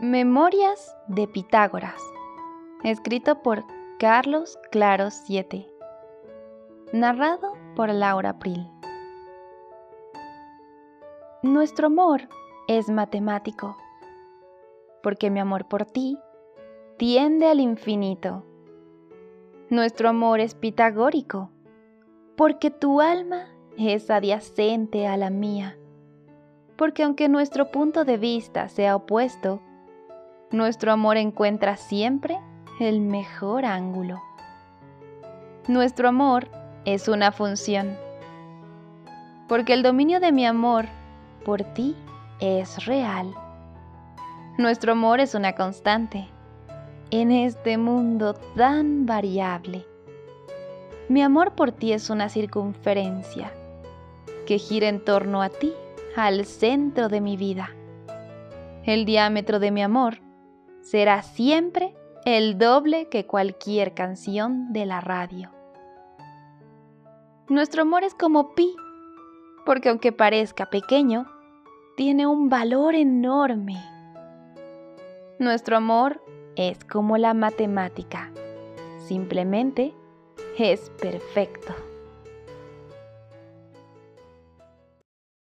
Memorias de Pitágoras, escrito por Carlos Claros 7, narrado por Laura Pril. Nuestro amor es matemático, porque mi amor por ti tiende al infinito. Nuestro amor es pitagórico, porque tu alma es adyacente a la mía, porque aunque nuestro punto de vista sea opuesto, nuestro amor encuentra siempre el mejor ángulo. Nuestro amor es una función, porque el dominio de mi amor por ti es real. Nuestro amor es una constante en este mundo tan variable. Mi amor por ti es una circunferencia que gira en torno a ti, al centro de mi vida. El diámetro de mi amor será siempre el doble que cualquier canción de la radio. Nuestro amor es como pi, porque aunque parezca pequeño, tiene un valor enorme. Nuestro amor es como la matemática, simplemente es perfecto.